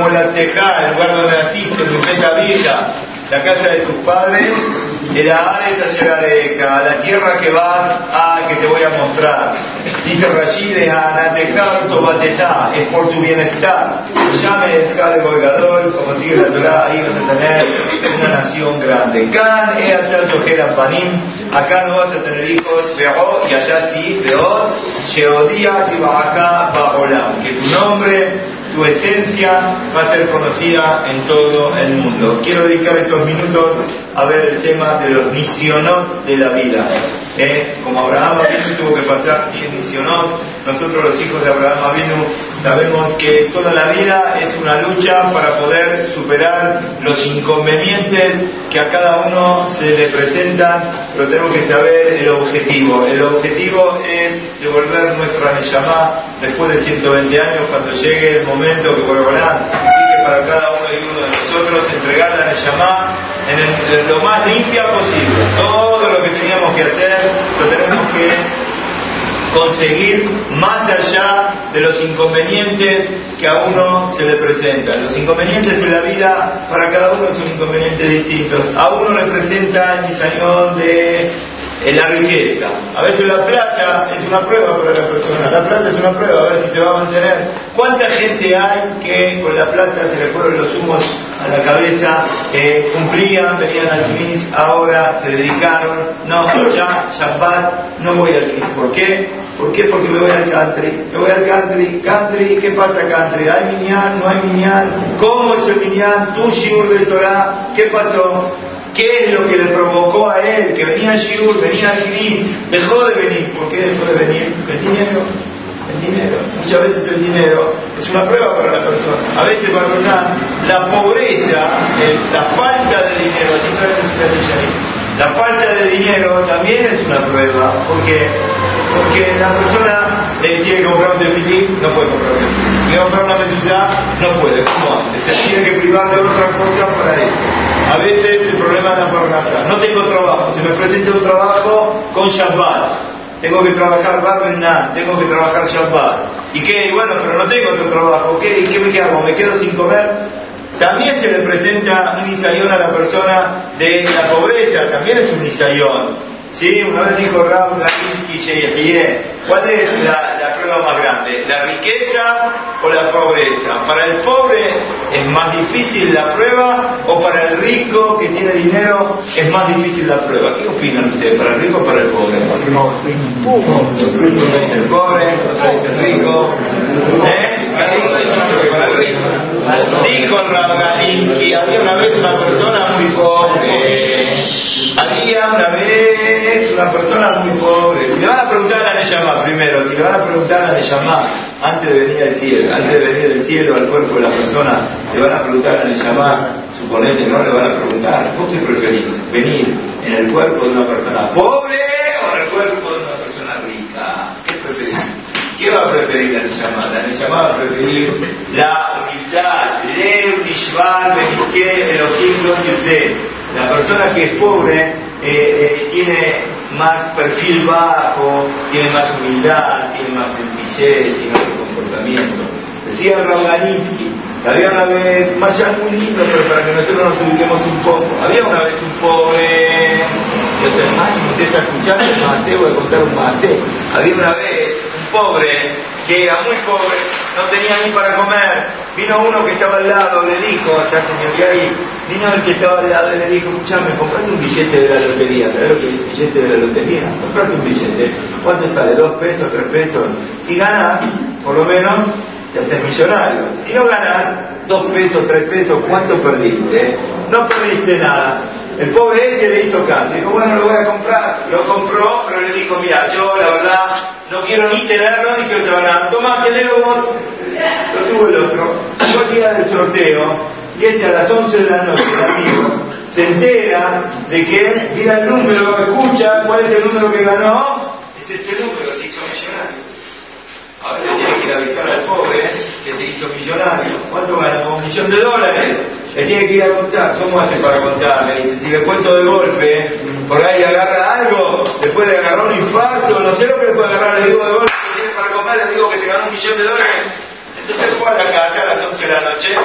tierra, mi molateja, el lugar donde naciste, mi meta vieja, la casa de tus padres, era de la tierra que vas, ah, que te voy a mostrar. Dice Rashid, es por tu bienestar. Llame Escale Goigador, como sigue la Torah, ahí vas a tener una nación grande. Can Panim, acá no vas a tener hijos, veo, y allá sí, veo, Sheodía y Bajaca Bajolam, que tu nombre tu esencia va a ser conocida en todo el mundo. Quiero dedicar estos minutos a ver el tema de los misionos de la vida. Eh, como Abraham Avinu tuvo que pasar 10 misionos, nosotros los hijos de Abraham Avinu sabemos que toda la vida es una lucha para poder superar los inconvenientes que a cada uno se le presentan, pero tenemos que saber el objetivo. El objetivo es devolver nuestra Neshama después de 120 años, cuando llegue el momento que Borolán que para cada uno y uno de nosotros entregar la Neshama en, lo más limpia posible. Todo lo que teníamos que hacer lo tenemos que conseguir más allá de los inconvenientes que a uno se le presentan. Los inconvenientes en la vida para cada uno son inconvenientes distintos. A uno le presenta el misañón de en la riqueza. A veces la plata es una prueba para la persona. La plata es una prueba, a ver si se va a mantener. ¿Cuánta gente hay que con la plata se le fueron los humos a la cabeza, eh, cumplían, venían al CNIS, ahora se dedicaron, no, ya, Shabbat, no voy al CNIS. ¿Por qué? ¿Por qué? Porque me voy al country. Me voy al country. Country, ¿qué pasa country? ¿Hay minyan? ¿No hay minyan? ¿Cómo es el minyan? ¿Tu shiur de Torah? ¿Qué pasó? ¿Qué es lo que le provocó a él? Que venía Shiur, venía al dejó de venir. ¿Por qué dejó de venir? El dinero. Dinero. Muchas veces el dinero es una prueba para la persona. A veces para una, la pobreza, la falta de dinero, así la falta de dinero también es una prueba, porque porque la persona eh, tiene que comprar un tefilín, no puede comprar un tefilín. Quiere comprar una mezuzá, no puede. ¿Cómo hace? Se tiene que privar de otra cosa para eso. A veces el problema es la parnasa. No tengo trabajo. Se me presenta un trabajo con Shabbat. Tengo que trabajar Barbenan, tengo que trabajar Shabbat. ¿Y qué? Bueno, pero no tengo otro trabajo. ¿Qué, ¿Qué me hago? ¿Me quedo sin comer? También se le presenta un nisayón a la persona de la pobreza, también es un nisayón. Sí, una vez dijo Raúl Laninsky ¿cuál es la, la, prueba más grande? ¿La riqueza o la pobreza? Para el pobre es más difícil la prueba o para el rico que tiene dinero es más difícil la prueba. ¿Qué opinan ustedes? ¿Para el rico o para el pobre? Uno dice el pobre, otro dice el rico. ¿Eh? Para el rico. Dijo Raúl había una vez una persona muy pobre. Había una vez una persona muy pobre. Si le van a preguntar a Neyamá primero, si le van a preguntar a Neyamá antes de venir al cielo, antes de venir del cielo al cuerpo de la persona, le van a preguntar a Neyamá, suponete, no le van a preguntar, ¿vos qué preferís? ¿Venir en el cuerpo de una persona pobre o en el cuerpo de una persona rica? ¿Qué preferís? ¿Qué va a preferir la Neyamá? La Neyamá va a preferir la humildad, Leo, Nishvar, Benizque, Elohim, La persona que es pobre eh, eh, tiene más perfil bajo, tiene más humildad, tiene más sencillez, tiene otro comportamiento. Decía Raganinsky, había una vez, un machán muy lindo, pero para que nosotros nos ubiquemos un poco, había una vez un pobre, yo usted está escuchando el macé, voy a contar un macé, había una vez pobre que era muy pobre, no tenía ni para comer, vino uno que estaba al lado, le dijo, ya señor ahí, vino el que estaba al lado y le dijo, escuchame, comprate un billete de la lotería, ¿sabes lo que dice billete de la lotería? Comprate un billete, ¿cuánto sale? ¿Dos pesos, tres pesos? Si ganas, por lo menos, te haces millonario. Si no ganas, dos pesos, tres pesos, ¿cuánto perdiste? No perdiste nada. El pobre ese le hizo caso, dijo, bueno, lo voy a comprar, lo compró, pero le dijo, mira, yo la verdad no quiero ni tenerlo ni quiero te nada, toma, tenelo vos, lo tuvo el otro, fue el día del sorteo, y este a las 11 de la noche, amigo, se entera de que, mira el número, escucha cuál es el número que ganó, es este número, se hizo millonario. Ahora tiene que ir a avisar al pobre que se hizo millonario. ¿Cuánto ganó? Un millón de dólares. Le tiene que ir a contar. ¿Cómo hace para contar? Me dice, si le cuento de golpe, por ahí agarra algo, después de agarrar un infarto, no sé lo que le puede agarrar, le digo de golpe que tiene para comer, le digo que se ganó un millón de dólares. Entonces fue a la casa a las 11 de la noche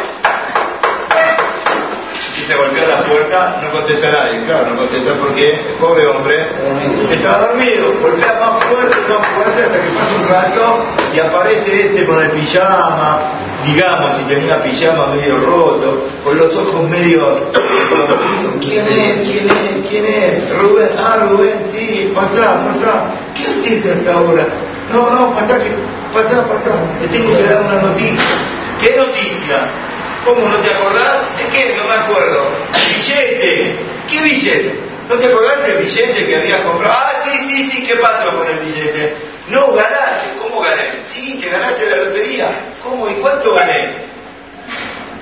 y se golpeó la puerta, no contesta nadie. Claro, no contesta porque el pobre hombre estaba dormido. Golpea más fuerte, más fuerte hasta que pasa un rato y aparece este con el pijama, digamos, si tenía pijama medio roto, con los ojos medios. ¿Quién es? ¿Quién es? ¿Quién es? Rubén, ah, Rubén, sí, pasa, pasa. ¿Qué haces hasta ahora? No, no, pasa que, pasa, pasa. Le tengo que dar una noticia. ¿Qué noticia? ¿Cómo no te acordás? ¿De qué? No me acuerdo. Billete. ¿Qué billete? ¿No te acordás del billete que habías comprado? Ah, sí, sí, sí, ¿qué pasó con el billete? No, ganaste. ¿Cómo gané? Sí, que ganaste la lotería. ¿Cómo? ¿Y cuánto gané?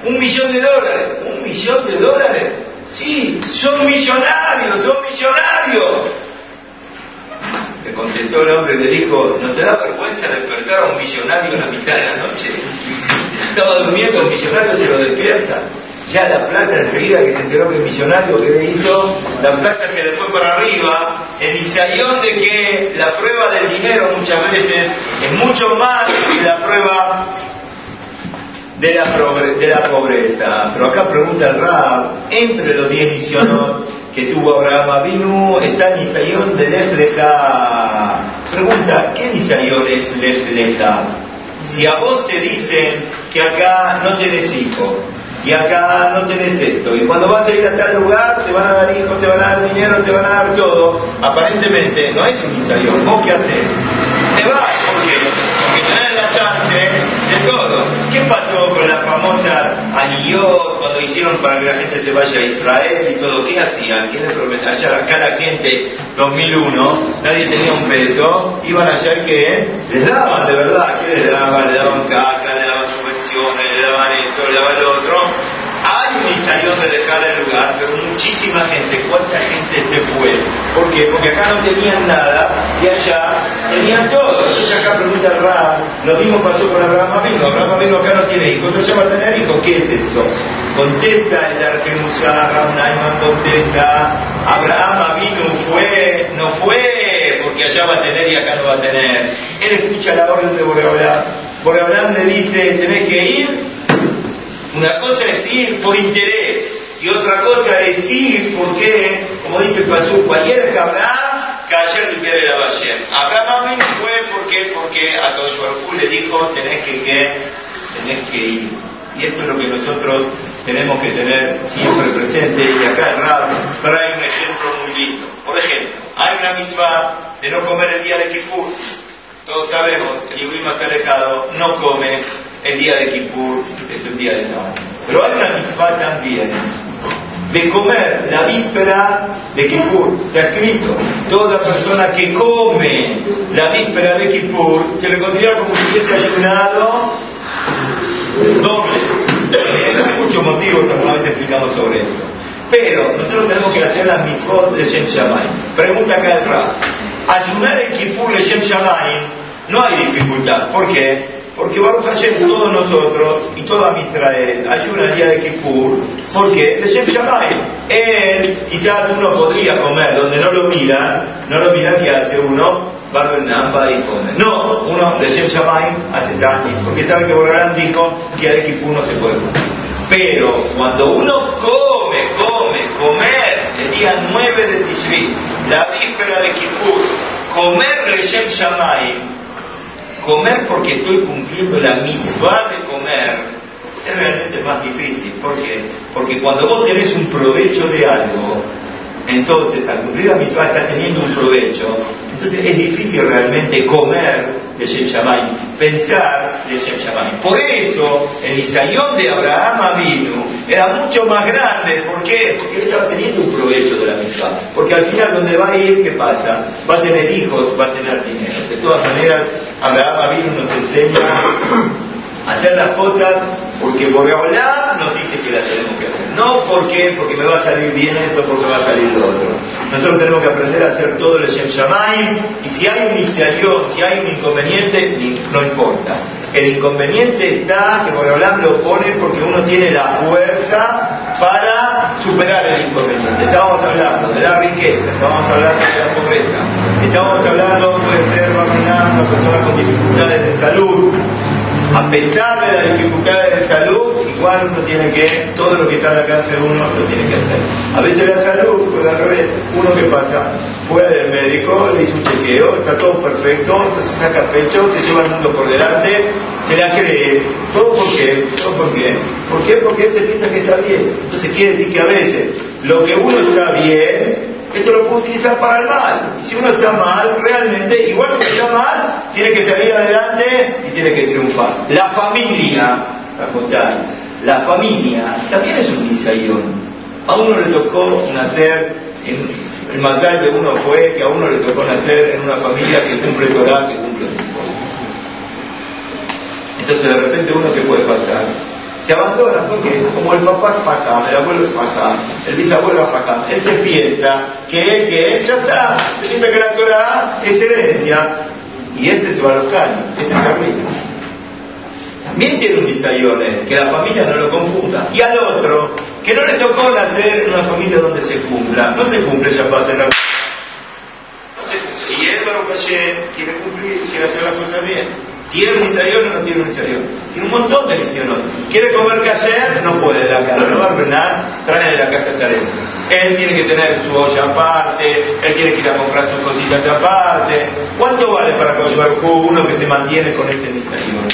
Un millón de dólares. ¿Un millón de dólares? Sí, son millonarios, son millonarios. Le contestó el hombre, le dijo, ¿no te da vergüenza despertar a un millonario en la mitad de la noche? Estaba durmiendo, el millonario se lo despierta. Ya la plata enseguida que se enteró que el millonario que le hizo, la plata se le fue para arriba, el isayón de que la prueba del dinero muchas veces es mucho más que la prueba de la, pobreza. Pero acá pregunta el Rab, entre los diez misionos que tuvo Abraham Avinu está el isayón de Lefleja. Pregunta, ¿qué isayón es Lefleja? Si a vos te dicen que acá no tenés hijo y acá no tenés esto, y cuando vas a ir a tal lugar te van a dar hijos, te van a dar dinero, te van a dar todo, aparentemente no hay un isayón. ¿Vos qué haces? Te vas, ¿por qué? Porque tenés la chance todo. ¿Qué pasó con las famosas anillot cuando hicieron para que la gente se vaya a Israel y todo? ¿Qué hacían? ¿Qué les prometían? Allá acá la gente, 2001, nadie tenía un peso, iban allá y que les daban de verdad, ¿qué les daban? Le daban casa, le daban subvenciones, le daban esto, le daban lo otro hay un insayón de dejar el lugar, pero muchísima gente, ¿cuánta gente se fue? ¿Por qué? Porque acá no tenían nada y allá tenían todo. Entonces acá pregunta Ram, lo mismo pasó con Abraham Avino. Abraham Avino acá no tiene hijos, ya va a tener hijos, ¿qué es esto? Contesta el Argemusá, Naiman contesta, Abraham Avino fue, no fue, porque allá va a tener y acá no va a tener. Él escucha la orden de Boreolam. Boreolam le dice, tenés que ir una cosa es ir por interés y otra cosa es ir porque, como dice el Pasú, ayer es Abraham, que ayer la valle. Abraham fue porque, porque a Toshbarjú le dijo, tenés que, que, tenés que ir. Y esto es lo que nosotros tenemos que tener siempre presente. Y acá el Rab trae un ejemplo muy lindo. Por ejemplo, hay una misma de no comer el día de Kippur. Todos sabemos, el Yehudi más alejado no come el día de Kippur es el día de Tabac. Pero hay una misma también de comer la víspera de Kippur. Está escrito, toda persona que come la víspera de Kippur se le considera como si hubiese ayunado doble. Hay muchos motivos, alguna vez explicamos sobre esto. Pero nosotros tenemos que hacer la mitzvot de Shem Shammai. Pregunta acá el Rab. Ayunar en Kippur de Shem Shammai no hay dificultad. ¿Por qué? Porque Baruch Hashem, todos nosotros y todo Israel ayuda el día de Kippur, porque Hashem Shamay, él quizás uno podría comer donde no lo mira, no lo mira que hace uno, Namba y come. No, uno de Shem Shamay hace tanto, porque sabe que Borgarán dijo que el de Kippur no se puede comer. Pero cuando uno come, come, comer el día 9 de Tishri, la víspera de Kippur, comer Reshem Shamay, comer porque estoy cumpliendo la misma de comer es realmente más difícil. ¿Por qué? Porque cuando vos tenés un provecho de algo, entonces al cumplir la misma estás teniendo un provecho, entonces es difícil realmente comer de Shem Shammai, pensar de Shem Shammai. Por eso el Isayón de Abraham Avinu era mucho más grande. ¿Por qué? Porque él estaba teniendo un provecho de la misma. Porque al final donde va a ir, ¿qué pasa? Va a tener hijos, va a tener dinero. De todas maneras, Abraham Avinu nos enseña hacer las cosas porque Boreolá nos dice que las tenemos que hacer. No porque, porque me va a salir bien esto, porque va a salir lo otro. Nosotros tenemos que aprender a hacer todo el Shem Shamayim y si hay un iniciación, si hay un inconveniente, no importa. El inconveniente está que Boreolá lo pone porque uno tiene la fuerza para superar el inconveniente. Estábamos hablando de la riqueza, estábamos hablando de la pobreza Estamos hablando, puede ser una persona con dificultades de salud, a pesar de las dificultades de salud, igual uno tiene que, todo lo que está al alcance de uno lo tiene que hacer. A veces la salud, pues al revés, uno que pasa, fue del médico, le hizo un chequeo, está todo perfecto, entonces saca pecho, se lleva el mundo por delante, se la cree. ¿Todo por qué? ¿Todo por qué? ¿Por qué? Porque él se piensa que está bien. Entonces quiere decir que a veces lo que uno está bien, esto lo puede utilizar para el mal. Y si uno está mal, realmente, igual que está mal, tiene que salir adelante y tiene que triunfar. La familia, la la familia también es un nisayón. A uno le tocó nacer, el mandal de uno fue que a uno le tocó nacer en una familia que cumple Torah, que cumple Entonces de repente uno que puede pasar se abandona porque como el papá es facam, el abuelo es facam, el bisabuelo facam, él se piensa que él, que él ya está, se piensa que la Torah es herencia y este se va a los caños, este es arriba. También tiene un bisayone, que la familia no lo confunda. Y al otro, que no le tocó nacer en una familia donde se cumpla, no se cumple Shabbat en la y él, Baruch quiere cumplir, quiere hacer las cosas bien. ¿Tiene un nisayón o no tiene un nisayón? Tiene un montón de nisayones. ¿Quiere comer ayer? No puede la casa, no va a ordenar, trae de la casa tarea. Él tiene que tener su olla aparte, él tiene que ir a comprar sus cositas aparte. ¿Cuánto vale para Kosher uno que se mantiene con ese nisayón?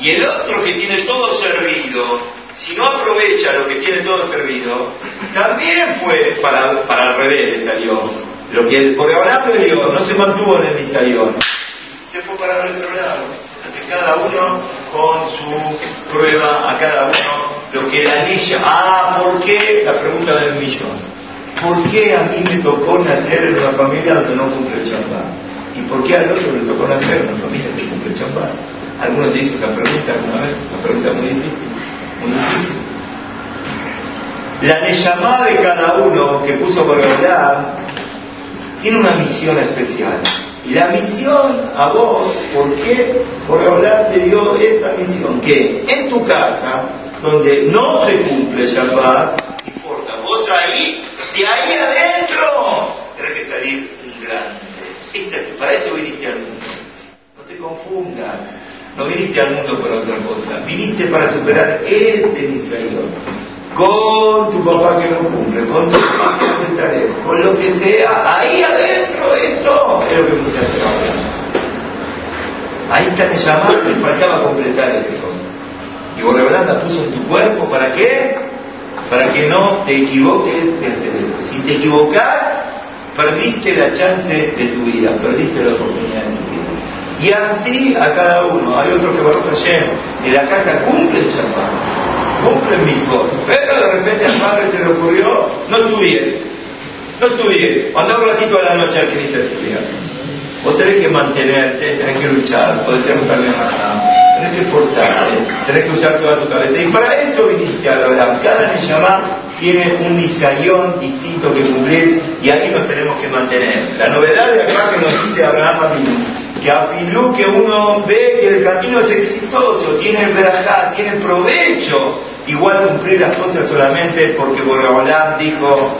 Y el otro que tiene todo servido, si no aprovecha lo que tiene todo servido, también fue para, para al revés salió. Lo que el dio no se mantuvo en el nisayón, se fue para el otro lado cada uno con su prueba, a cada uno lo que la niña. Ah, ¿por qué? La pregunta del millón. ¿Por qué a mí me tocó nacer en una familia donde no cumple el champán? ¿Y por qué al otro le tocó nacer en una familia que cumple el champán? Algunos se hizo esa pregunta alguna vez, una pregunta muy difícil, muy difícil. La llamada de cada uno que puso por hablar tiene una misión especial. Y la misión a vos, ¿por qué? Por hablar te dio esta misión, que en tu casa, donde no se cumple Shabbat, importa, vos ahí, de ahí adentro, tenés que salir un grande. Este, para esto viniste al mundo. No te confundas. No viniste al mundo por otra cosa. Viniste para superar este miserio con tu papá que no cumple, con tu papá que hace tarea, con lo que sea, ahí adentro esto es lo que muchas veces Ahí está el llamado, te faltaba completar eso. Y Borreblanda puso en tu cuerpo, ¿para qué? Para que no te equivoques de hacer. Si te equivocas, perdiste la chance de tu vida, perdiste la oportunidad de tu vida. Y así a cada uno. Hay otro que va a en la casa cumple el llamado cumplen mis votos. Pero de repente al padre se le ocurrió, no estudies, no estudies, anda un ratito a la noche al que dice estudiar. Vos tenés que mantenerte, tenés que luchar, podés ser un también tenés que esforzarte, tenés que usar toda tu cabeza. Y para esto viniste a la verdad. Cada Neshama tiene un nisayón distinto que cumplir y ahí nos tenemos que mantener. La novedad de acá que nos dice Abraham Avinu, que a Filú que uno ve que el camino es exitoso, tiene verajá, tiene provecho, igual cumplir las cosas solamente porque Boreolam dijo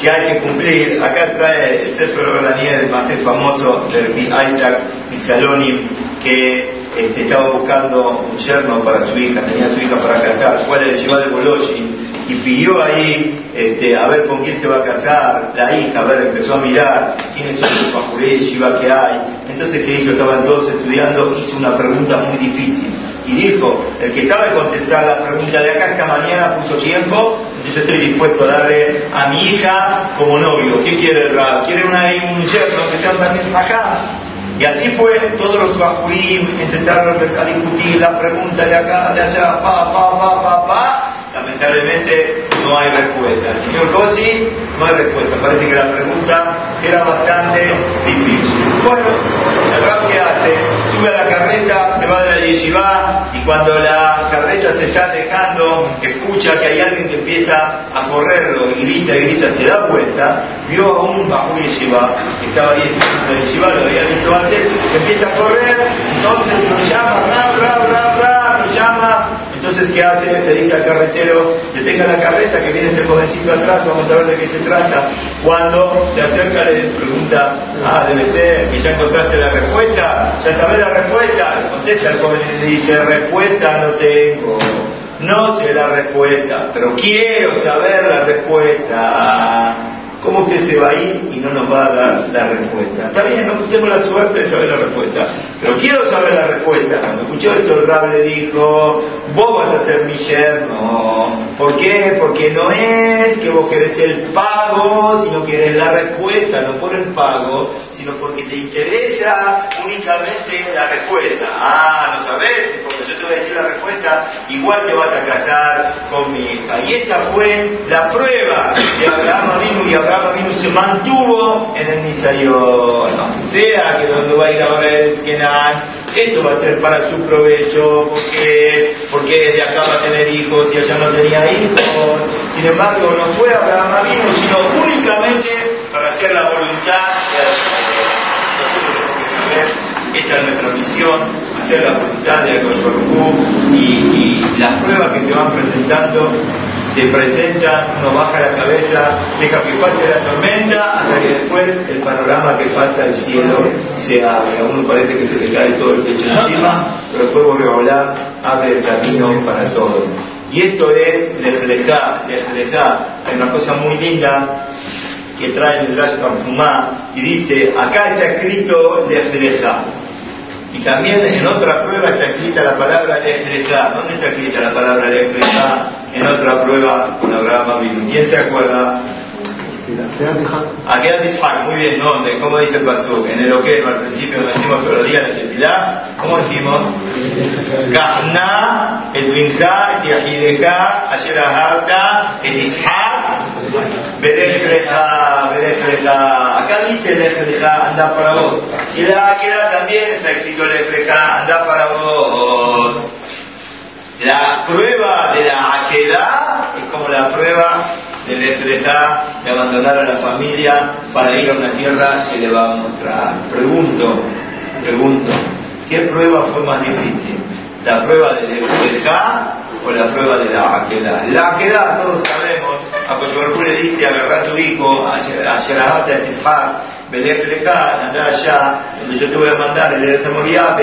que hay que cumplir. Acá trae el Sefer Daniel, más famoso del Isaac Misalonim, que este, estaba buscando un yerno para su hija, tenía su hija para casar, fue a la de Bolochi y pidió ahí este, a ver con quién se va a casar, la hija, a ver, empezó a mirar quiénes son los Pajuré Shiva que hay. Entonces, ¿qué hizo? Estaban todos estudiando, hizo una pregunta muy difícil. Y dijo, el que sabe contestar la pregunta de acá esta mañana puso tiempo, yo estoy dispuesto a darle a mi hija como novio. ¿Qué quiere el ¿Quiere una, un yerno que sea también acá? Y así fue, todos los bajuim intentaron empezar a discutir la pregunta de acá, de allá, pa, pa, pa, pa, pa, lamentablemente no hay respuesta. señor Cosi, no hay respuesta. Parece que la pregunta era bastante difícil. Bueno, el que hace, sube a la carreta, se va de la yeshiva y cuando la carreta se está dejando, escucha que hay alguien que empieza a correrlo grita grita, se da vuelta, vio a un bajo yeshiva que estaba ahí en la yeshiva, lo había visto antes, empieza a correr, entonces lo llama, bla, bla, bla, bla, lo llama, entonces ¿qué hace? le dice al carretero, detenga la carreta que viene este jovencito atrás, vamos a ver de qué se trata. Cuando se acerca le pregunta, ah, debe ser que ya encontraste la respuesta, ya sabes la respuesta. Le contesta el joven y le dice, respuesta no tengo. No sé la respuesta, pero quiero saber la respuesta. ¿Cómo usted se va a ir y no nos va a dar la respuesta? Está bien, no tengo la suerte de saber la respuesta, pero quiero saber la respuesta. Cuando escuchó esto, el rab le dijo, vos vas a ser mi yerno. ¿Por qué? Porque no es que vos querés el pago, sino que querés la respuesta, no por el pago, sino porque te interesa únicamente la respuesta. Ah, ¿no sabes? Porque yo te voy a decir la respuesta, igual te vas a casar con mi hija. Y esta fue la prueba de Abraham vino y Abraham vino se mantuvo en el Nisayón. No sea que donde va a ir ahora es Kenan, esto va a ser para su provecho, porque, porque de acá va a tener hijos y allá no tenía hijos. Sin embargo, no fue Abraham vino, sino únicamente para hacer la voluntad de. Esta es nuestra misión, hacer la voluntad de Akoshorku y, las pruebas que se van presentando se presentan, uno baja la cabeza, deja que pase la tormenta, hasta que después el panorama que pasa el cielo se abre. A uno parece que se le cae todo el techo encima, pero después vuelve a volar, abre el camino para todos. Y esto es Lejlejá, Lejlejá. Hay una cosa muy linda que trae el Rash Fumá y dice, acá está escrito Lejlejá. Y también en otra prueba está escrita la palabra Lejlejá. ¿Dónde está escrita la palabra Lejlejá? En otra prueba con Abraham Avinu. ¿Quién se acuerda? Aquedat Ishak, muy bien, ¿dónde? ¿Cómo dice el pasuk? En el Oqueno, al principio decimos todos los días en el Tefilá, ¿cómo decimos? Kahna, et Binja, et Yahideja, Asher Ahavta, et Ishak, Berefleja, Berefleja. Acá dice Lefleja, anda para vos. Y la Aquedat también está escrito Lefleja, anda para vos. La prueba de la Aquedah es como la prueba del Efretá de abandonar a la familia para ir a una tierra que le va a mostrar. Pregunto, pregunto, ¿qué prueba fue más difícil? ¿La prueba del Efretá o la prueba de la Aquedá? La todos sabemos, a Coyobarcú le dice, agarra a tu hijo, a Sherahat, a Tizhak, Belefleja, anda allá, donde yo te voy a mandar, el de Samoría,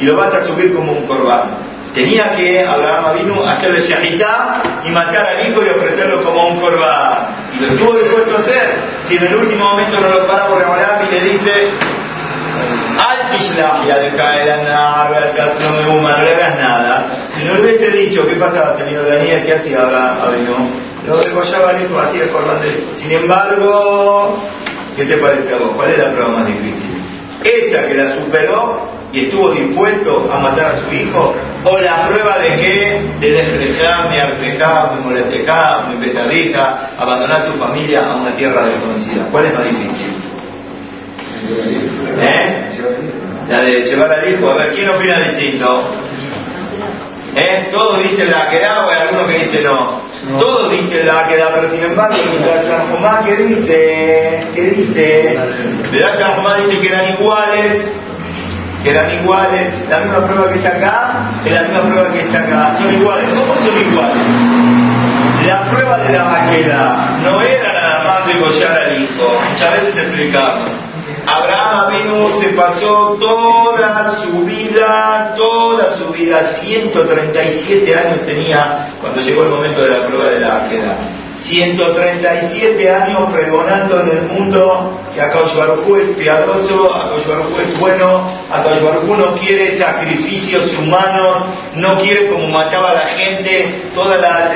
y lo vas a subir como un corbán. Tenía que Abraham vino a hacerle shahitá y matar al hijo y ofrecerlo como un corbán. Y lo estuvo dispuesto a hacer. Si en el último momento no lo para por Abraham y le dice, Al ya de caer no me no le hagas nada. Si no le hubiese dicho, ¿qué pasaba, señor Daniel? ¿Qué hacía Abraham vino? Lo degollaba al hijo, hacía el corbán. Sin embargo, ¿qué te parece a vos? ¿Cuál es la prueba más difícil? Esa que la superó y estuvo dispuesto a matar a su hijo, o la prueba de que de me molestejar, me petadija, abandonar tu familia a una tierra desconocida. ¿Cuál es más difícil? ¿Eh? La de llevar al hijo. A ver, ¿quién opina distinto? ¿Eh? Todos dicen la queda o hay alguno que dice no. Todos dicen la queda, pero sin embargo, mientras San ¿qué dice? ¿Qué dice? ¿Verdad? San dice que eran iguales eran iguales, la misma prueba que está acá, es la misma prueba que está acá, son iguales, ¿cómo son iguales? La prueba de la vaquera no era nada más degollar al hijo, muchas veces explicamos. Abraham vino, se pasó toda su vida, toda su vida, 137 años tenía cuando llegó el momento de la prueba de la vaquera. 137 años pregonando en el mundo que Akash es piadoso, Akash es bueno, Akash no quiere sacrificios humanos, no quiere como mataba a la gente, todas las,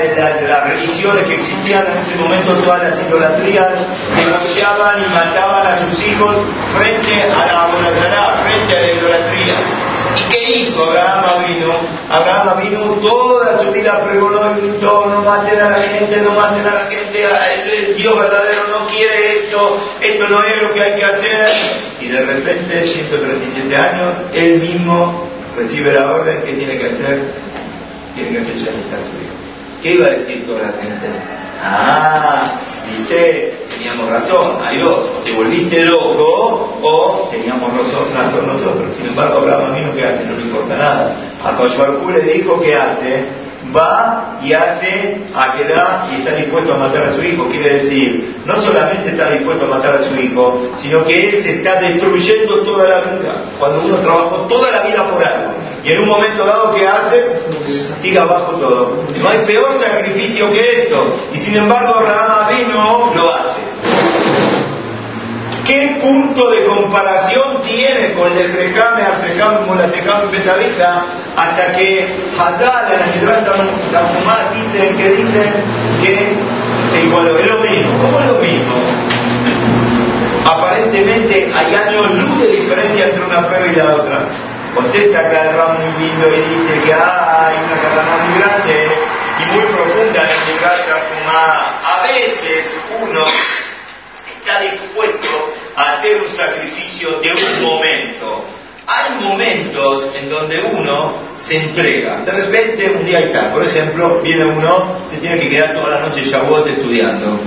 religiones que existían en ese momento, todas las idolatrías, degollaban y mataban a sus hijos frente a la Abodazará, frente a la idolatría. ¿Y qué hizo Abraham vino? Abraham vino toda su vida pregonó y gritó, no maten a la gente, no maten a la gente, el Dios verdadero no quiere esto, esto no es lo que hay que hacer. Y de repente, 137 años, él mismo recibe la orden que tiene que hacer, tiene que hacer ya su hijo. ¿Qué iba a decir toda la gente? Ah, viste, teníamos razón, hay dos, o te volviste loco o teníamos razón nosotros. Sin embargo, Abraham vino, ¿qué hace? No le importa nada. A Koshbarku le dijo, ¿qué hace? va y hace aquedad y está dispuesto a matar a su hijo. Quiere decir, no solamente está dispuesto a matar a su hijo, sino que él se está destruyendo toda la vida. Cuando uno trabajó toda la vida por algo y en un momento dado que hace, tira abajo todo. No hay peor sacrificio que esto. Y sin embargo, Abraham vino lo hace. ¿Qué punto de comparación tiene con el Rejame, Arrejame, Molatejame, Petavija, hasta que en la Midrash dicen que dicen que se igualó? Es lo mismo. ¿Cómo es lo mismo? Aparentemente hay años luz de diferencia entre una prueba y la otra. Contesta Ram muy lindo y dice que hay una carrera muy grande y muy profunda en el Midrash A veces uno está dispuesto hacer un sacrificio de un momento. Hay momentos en donde uno se entrega. De repente, un día está, por ejemplo, viene uno, se tiene que quedar toda la noche Shavuot estudiando.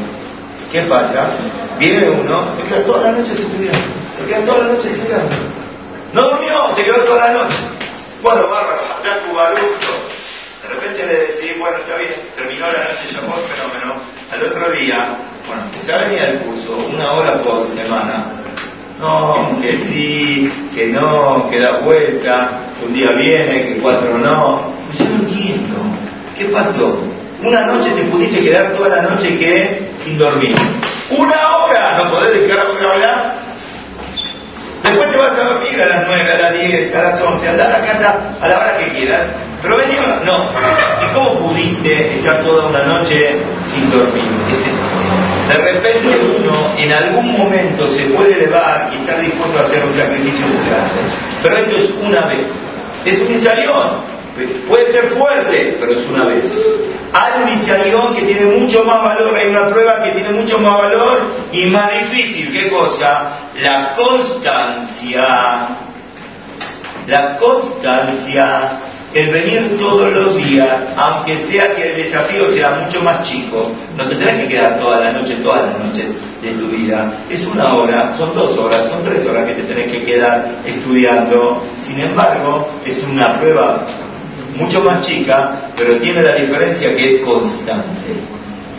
¿Qué pasa? Viene uno, se queda toda la noche estudiando. Se queda toda la noche estudiando. No durmió, se quedó toda la noche. Bueno, bárbaro, ya De repente le decís, bueno, está bien, terminó la noche Shavuot, fenómeno. Al otro día, bueno, se va a venir al curso una hora por semana. No, que sí, que no, que da vuelta, un día viene, que cuatro no. Yo no entiendo. ¿Qué pasó? Una noche te pudiste quedar toda la noche que sin dormir. Una hora, no podés dejar de hablar. Después te vas a dormir a las nueve, a las diez, a las once, andar a la casa a la hora que quieras. Pero venimos, no. ¿Y cómo pudiste estar toda una noche sin dormir? De repente uno en algún momento se puede elevar y estar dispuesto a hacer un sacrificio muy grande. Pero esto es una vez. Es un insalión. Puede ser fuerte, pero es una vez. Hay un insalión que tiene mucho más valor, hay una prueba que tiene mucho más valor y más difícil. ¿Qué cosa? La constancia. La constancia el venir todos los días, aunque sea que el desafío sea mucho más chico, no te tenés que quedar toda la noche, todas las noches de tu vida. Es una hora, son dos horas, son tres horas que te tenés que quedar estudiando. Sin embargo, es una prueba mucho más chica, pero tiene la diferencia que es constante.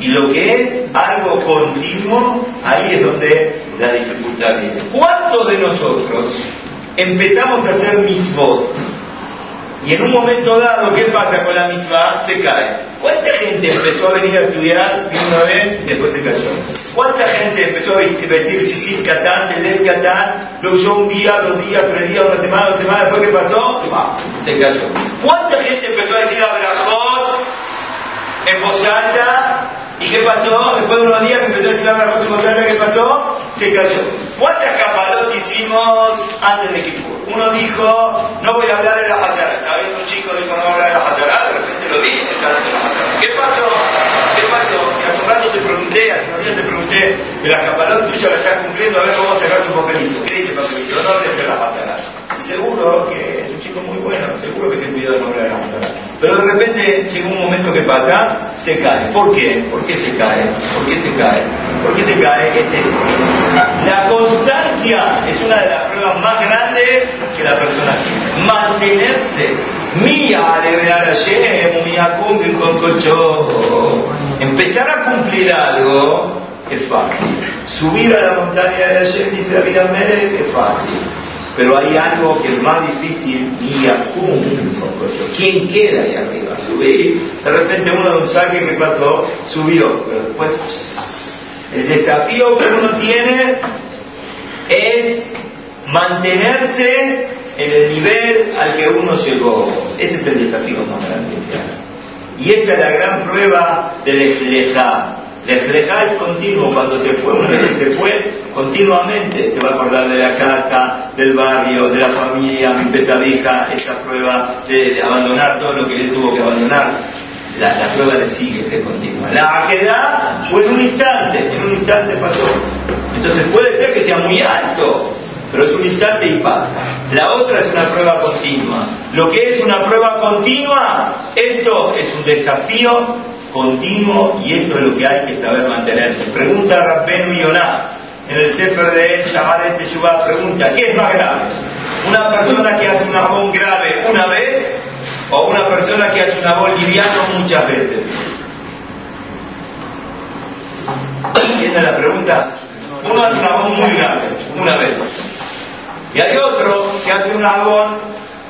Y lo que es algo continuo, ahí es donde la dificultad viene. ¿Cuántos de nosotros empezamos a hacer mis votos? Y en un momento dado, ¿qué pasa con la mitzvah? Se cae. ¿Cuánta gente empezó a venir a estudiar una vez después se cayó? ¿Cuánta gente empezó a vestir Sisit Catán, Telet Catán, lo usó un día, dos días, tres días, una semana, dos semanas, después ¿qué pasó? Se cayó. ¿Cuánta gente empezó a decir Abraham en voz alta? ¿Y qué pasó? Después de unos días empezó a decir Abraham en voz alta, ¿qué pasó? Se cayó. ¿Cuántas capalot hicimos antes de Kippur? Uno dijo, no voy a hablar de la Hazara. Estaba viendo un chico dijo, no voy a hablar de la Hazara, de repente lo vi, está hablando de la. ¿Qué pasó? ¿Qué pasó? Si hace un rato te pregunté, hace unos días te pregunté, que la capalot tuya la estás cumpliendo, a ver cómo sacar tu papelito. ¿Qué dice el papelito? No de hacer la Hazara. Seguro que un chico muy bueno, seguro que se cuidó de no de. Pero de repente llega un momento que pasa, se cae. ¿Por qué? ¿Por qué se cae? ¿Por qué se cae? ¿Por qué se cae? La constancia es una de las pruebas más grandes que la persona tiene. Mantenerse. Mía a mía cumplir con. Empezar a cumplir algo es fácil. Subir a la montaña de ayer, dice la vida Mere, es fácil. Pero hay algo que es más difícil, cocho. ¿Quién queda ahí arriba? Subir. De repente uno de un saque que pasó, subió, pero después el desafío que uno tiene es mantenerse en el nivel al que uno llegó. Ese es el desafío más grande Y esta es la gran prueba del Ejlejá. Ejlejá es continuo, cuando se fue, una vez que se fue, continuamente se va a acordar de la casa, del barrio, de la familia, mi petavija, esa prueba de, abandonar todo lo que él tuvo que abandonar. La, la, prueba le sigue, le continúa. La queda fue en un instante, en un instante pasó. Entonces puede ser que sea muy alto, pero es un instante y pasa. La otra es una prueba continua. Lo que es una prueba continua, esto es un desafío continuo y esto es lo que hay que saber mantenerse. Pregunta Rabbenu Yonah en el Sefer de Shaharet Teshuvah, pregunta, ¿qué es más grave? ¿Una persona que hace un jabón grave una vez o una persona persona que hace un abón liviano muchas veces. ¿Entienden la pregunta? Uno hace un abón muy grave, una vez. Y hay otro que hace un abón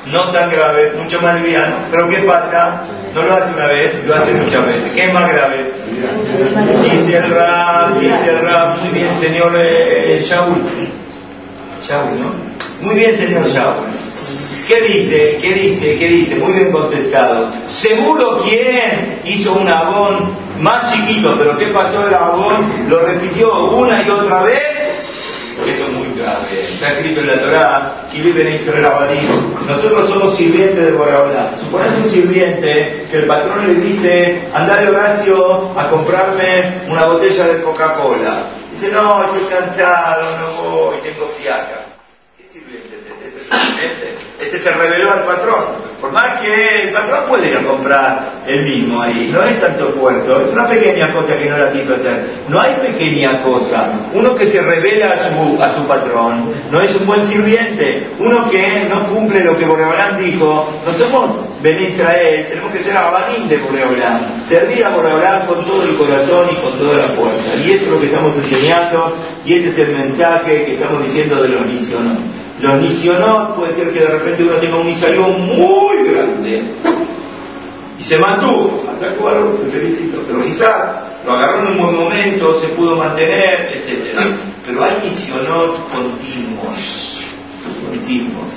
no tan grave, mucho más liviano. Pero ¿qué pasa? No lo hace una vez, lo hace muchas veces. ¿Qué es más grave? Dice el Ram, dice el Ram, muy bien, señor eh, Shaul. Shaul, ¿no? Muy bien, señor Shaul. ¿Qué dice? ¿Qué dice? ¿Qué dice? Muy bien contestado. Seguro quién hizo un abón más chiquito, pero ¿qué pasó el abón? Lo repitió una y otra vez. Está escrito en la Torah, nosotros somos sirvientes de Borahola. Suponete un sirviente que el patrón le dice, anda de Horacio a comprarme una botella de Coca-Cola. Dice, no, estoy cansado, no voy, tengo fiaca. ¿Qué sirviente es este? ¿Este sirviente? Este se reveló al patrón. Por más que el patrón puede ir a comprar el mismo ahí, no es tanto esfuerzo, es una pequeña cosa que no la quiso hacer. No hay pequeña cosa. Uno que se revela a su, a su patrón no es un buen sirviente. Uno que no cumple lo que Boreolán dijo, no somos Ben Israel, tenemos que ser abanín de Boreolán. Servir a Boreolán con todo el corazón y con toda la fuerza. Y esto es lo que estamos enseñando y este es el mensaje que estamos diciendo de los misioneros. Los misionó, puede ser que de repente uno tenga un misayón muy grande y se mantuvo. Hasta cuadro, te felicito. Pero quizá lo agarró en un buen momento, se pudo mantener, etc. Pero hay misionos continuos. Continuos.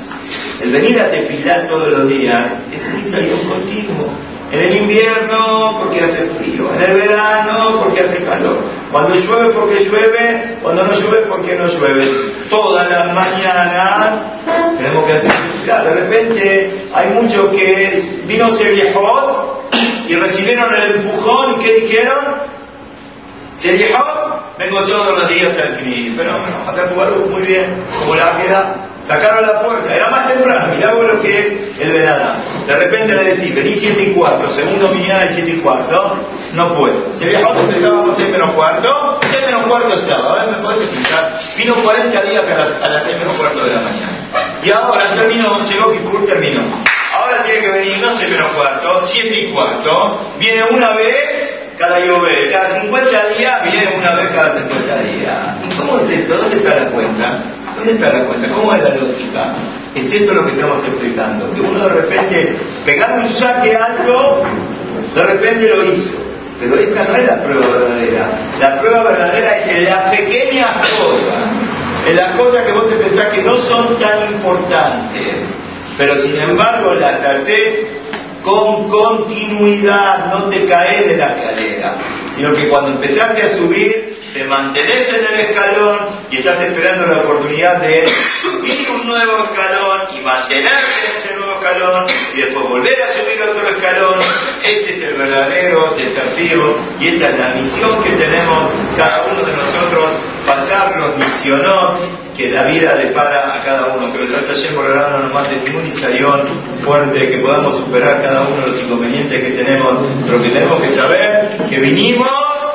El venir a tefilar todos los días es un misayón continuo. En el invierno porque hace frío, en el verano porque hace calor, cuando llueve porque llueve, cuando no llueve porque no llueve. Todas las mañanas tenemos que hacer De repente hay muchos que vino Seriejot y recibieron el empujón y ¿qué dijeron? Seriejot, vengo todos los días al CNI. Fenómeno, hacer jugar muy bien, como la queda Sacaron la fuerza, era más temprano, mirá vos lo que es el verano. De repente le decís, vení 7 y cuarto, segundo mañana 7 y cuarto, no puedo. Si había otro empezábamos 6 menos cuarto, 6 menos cuarto estaba, a ver, me podés explicar. Vino 40 días a las, a las 6 menos cuarto de la mañana. Y ahora terminó, llegó Kipur, terminó. Ahora tiene que venir no 6 menos cuarto, 7 y cuarto, viene una vez cada llover, cada 50 días viene una vez cada 50 días. ¿Cómo es esto? ¿Dónde está la cuenta? ¿Dónde está la cuenta? ¿Cómo es la lógica? Es esto lo que estamos explicando, que uno de repente, pegar un saque alto, de repente lo hizo. Pero esta no es la prueba verdadera. La prueba verdadera es en las pequeñas cosas, en las cosas que vos te pensás que no son tan importantes, pero sin embargo las haces con continuidad, no te caes de la escalera, sino que cuando empezaste a subir, te mantenés en el escalón y estás esperando la oportunidad de subir un nuevo escalón y mantenerte en ese nuevo escalón y después volver a subir otro escalón. Este es el verdadero desafío y esta es la misión que tenemos cada uno de nosotros, pasar los misionos que la vida depara a cada uno. Que trata ayer por nos mande ningún isayón fuerte, que podamos superar cada uno de los inconvenientes que tenemos, pero que tenemos que saber que vinimos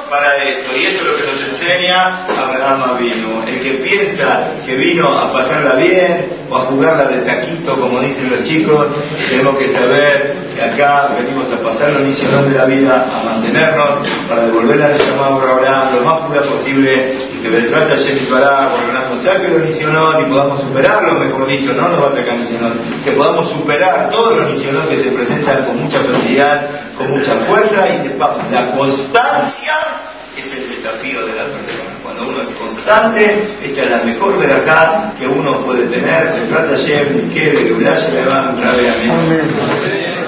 para esto. Y esto es lo que nos enseña Abraham vino. El que piensa que vino a pasarla bien o a jugarla de taquito, como dicen los chicos, tenemos que saber que acá venimos a pasar la misión de la vida, a mantenernos, para devolver a la llamada por lo más pura posible y que Beltrata Shemifará, Abraham nos saque los misioneros y podamos superarlo, mejor dicho, no nos va a sacar misioneros, que podamos superar todos los misioneros que se presentan con mucha facilidad, con mucha fuerza y sepamos la constancia es el desafío de la persona. Cuando uno es constante, esta es la mejor verajá que uno puede tener. Se trata de que le va a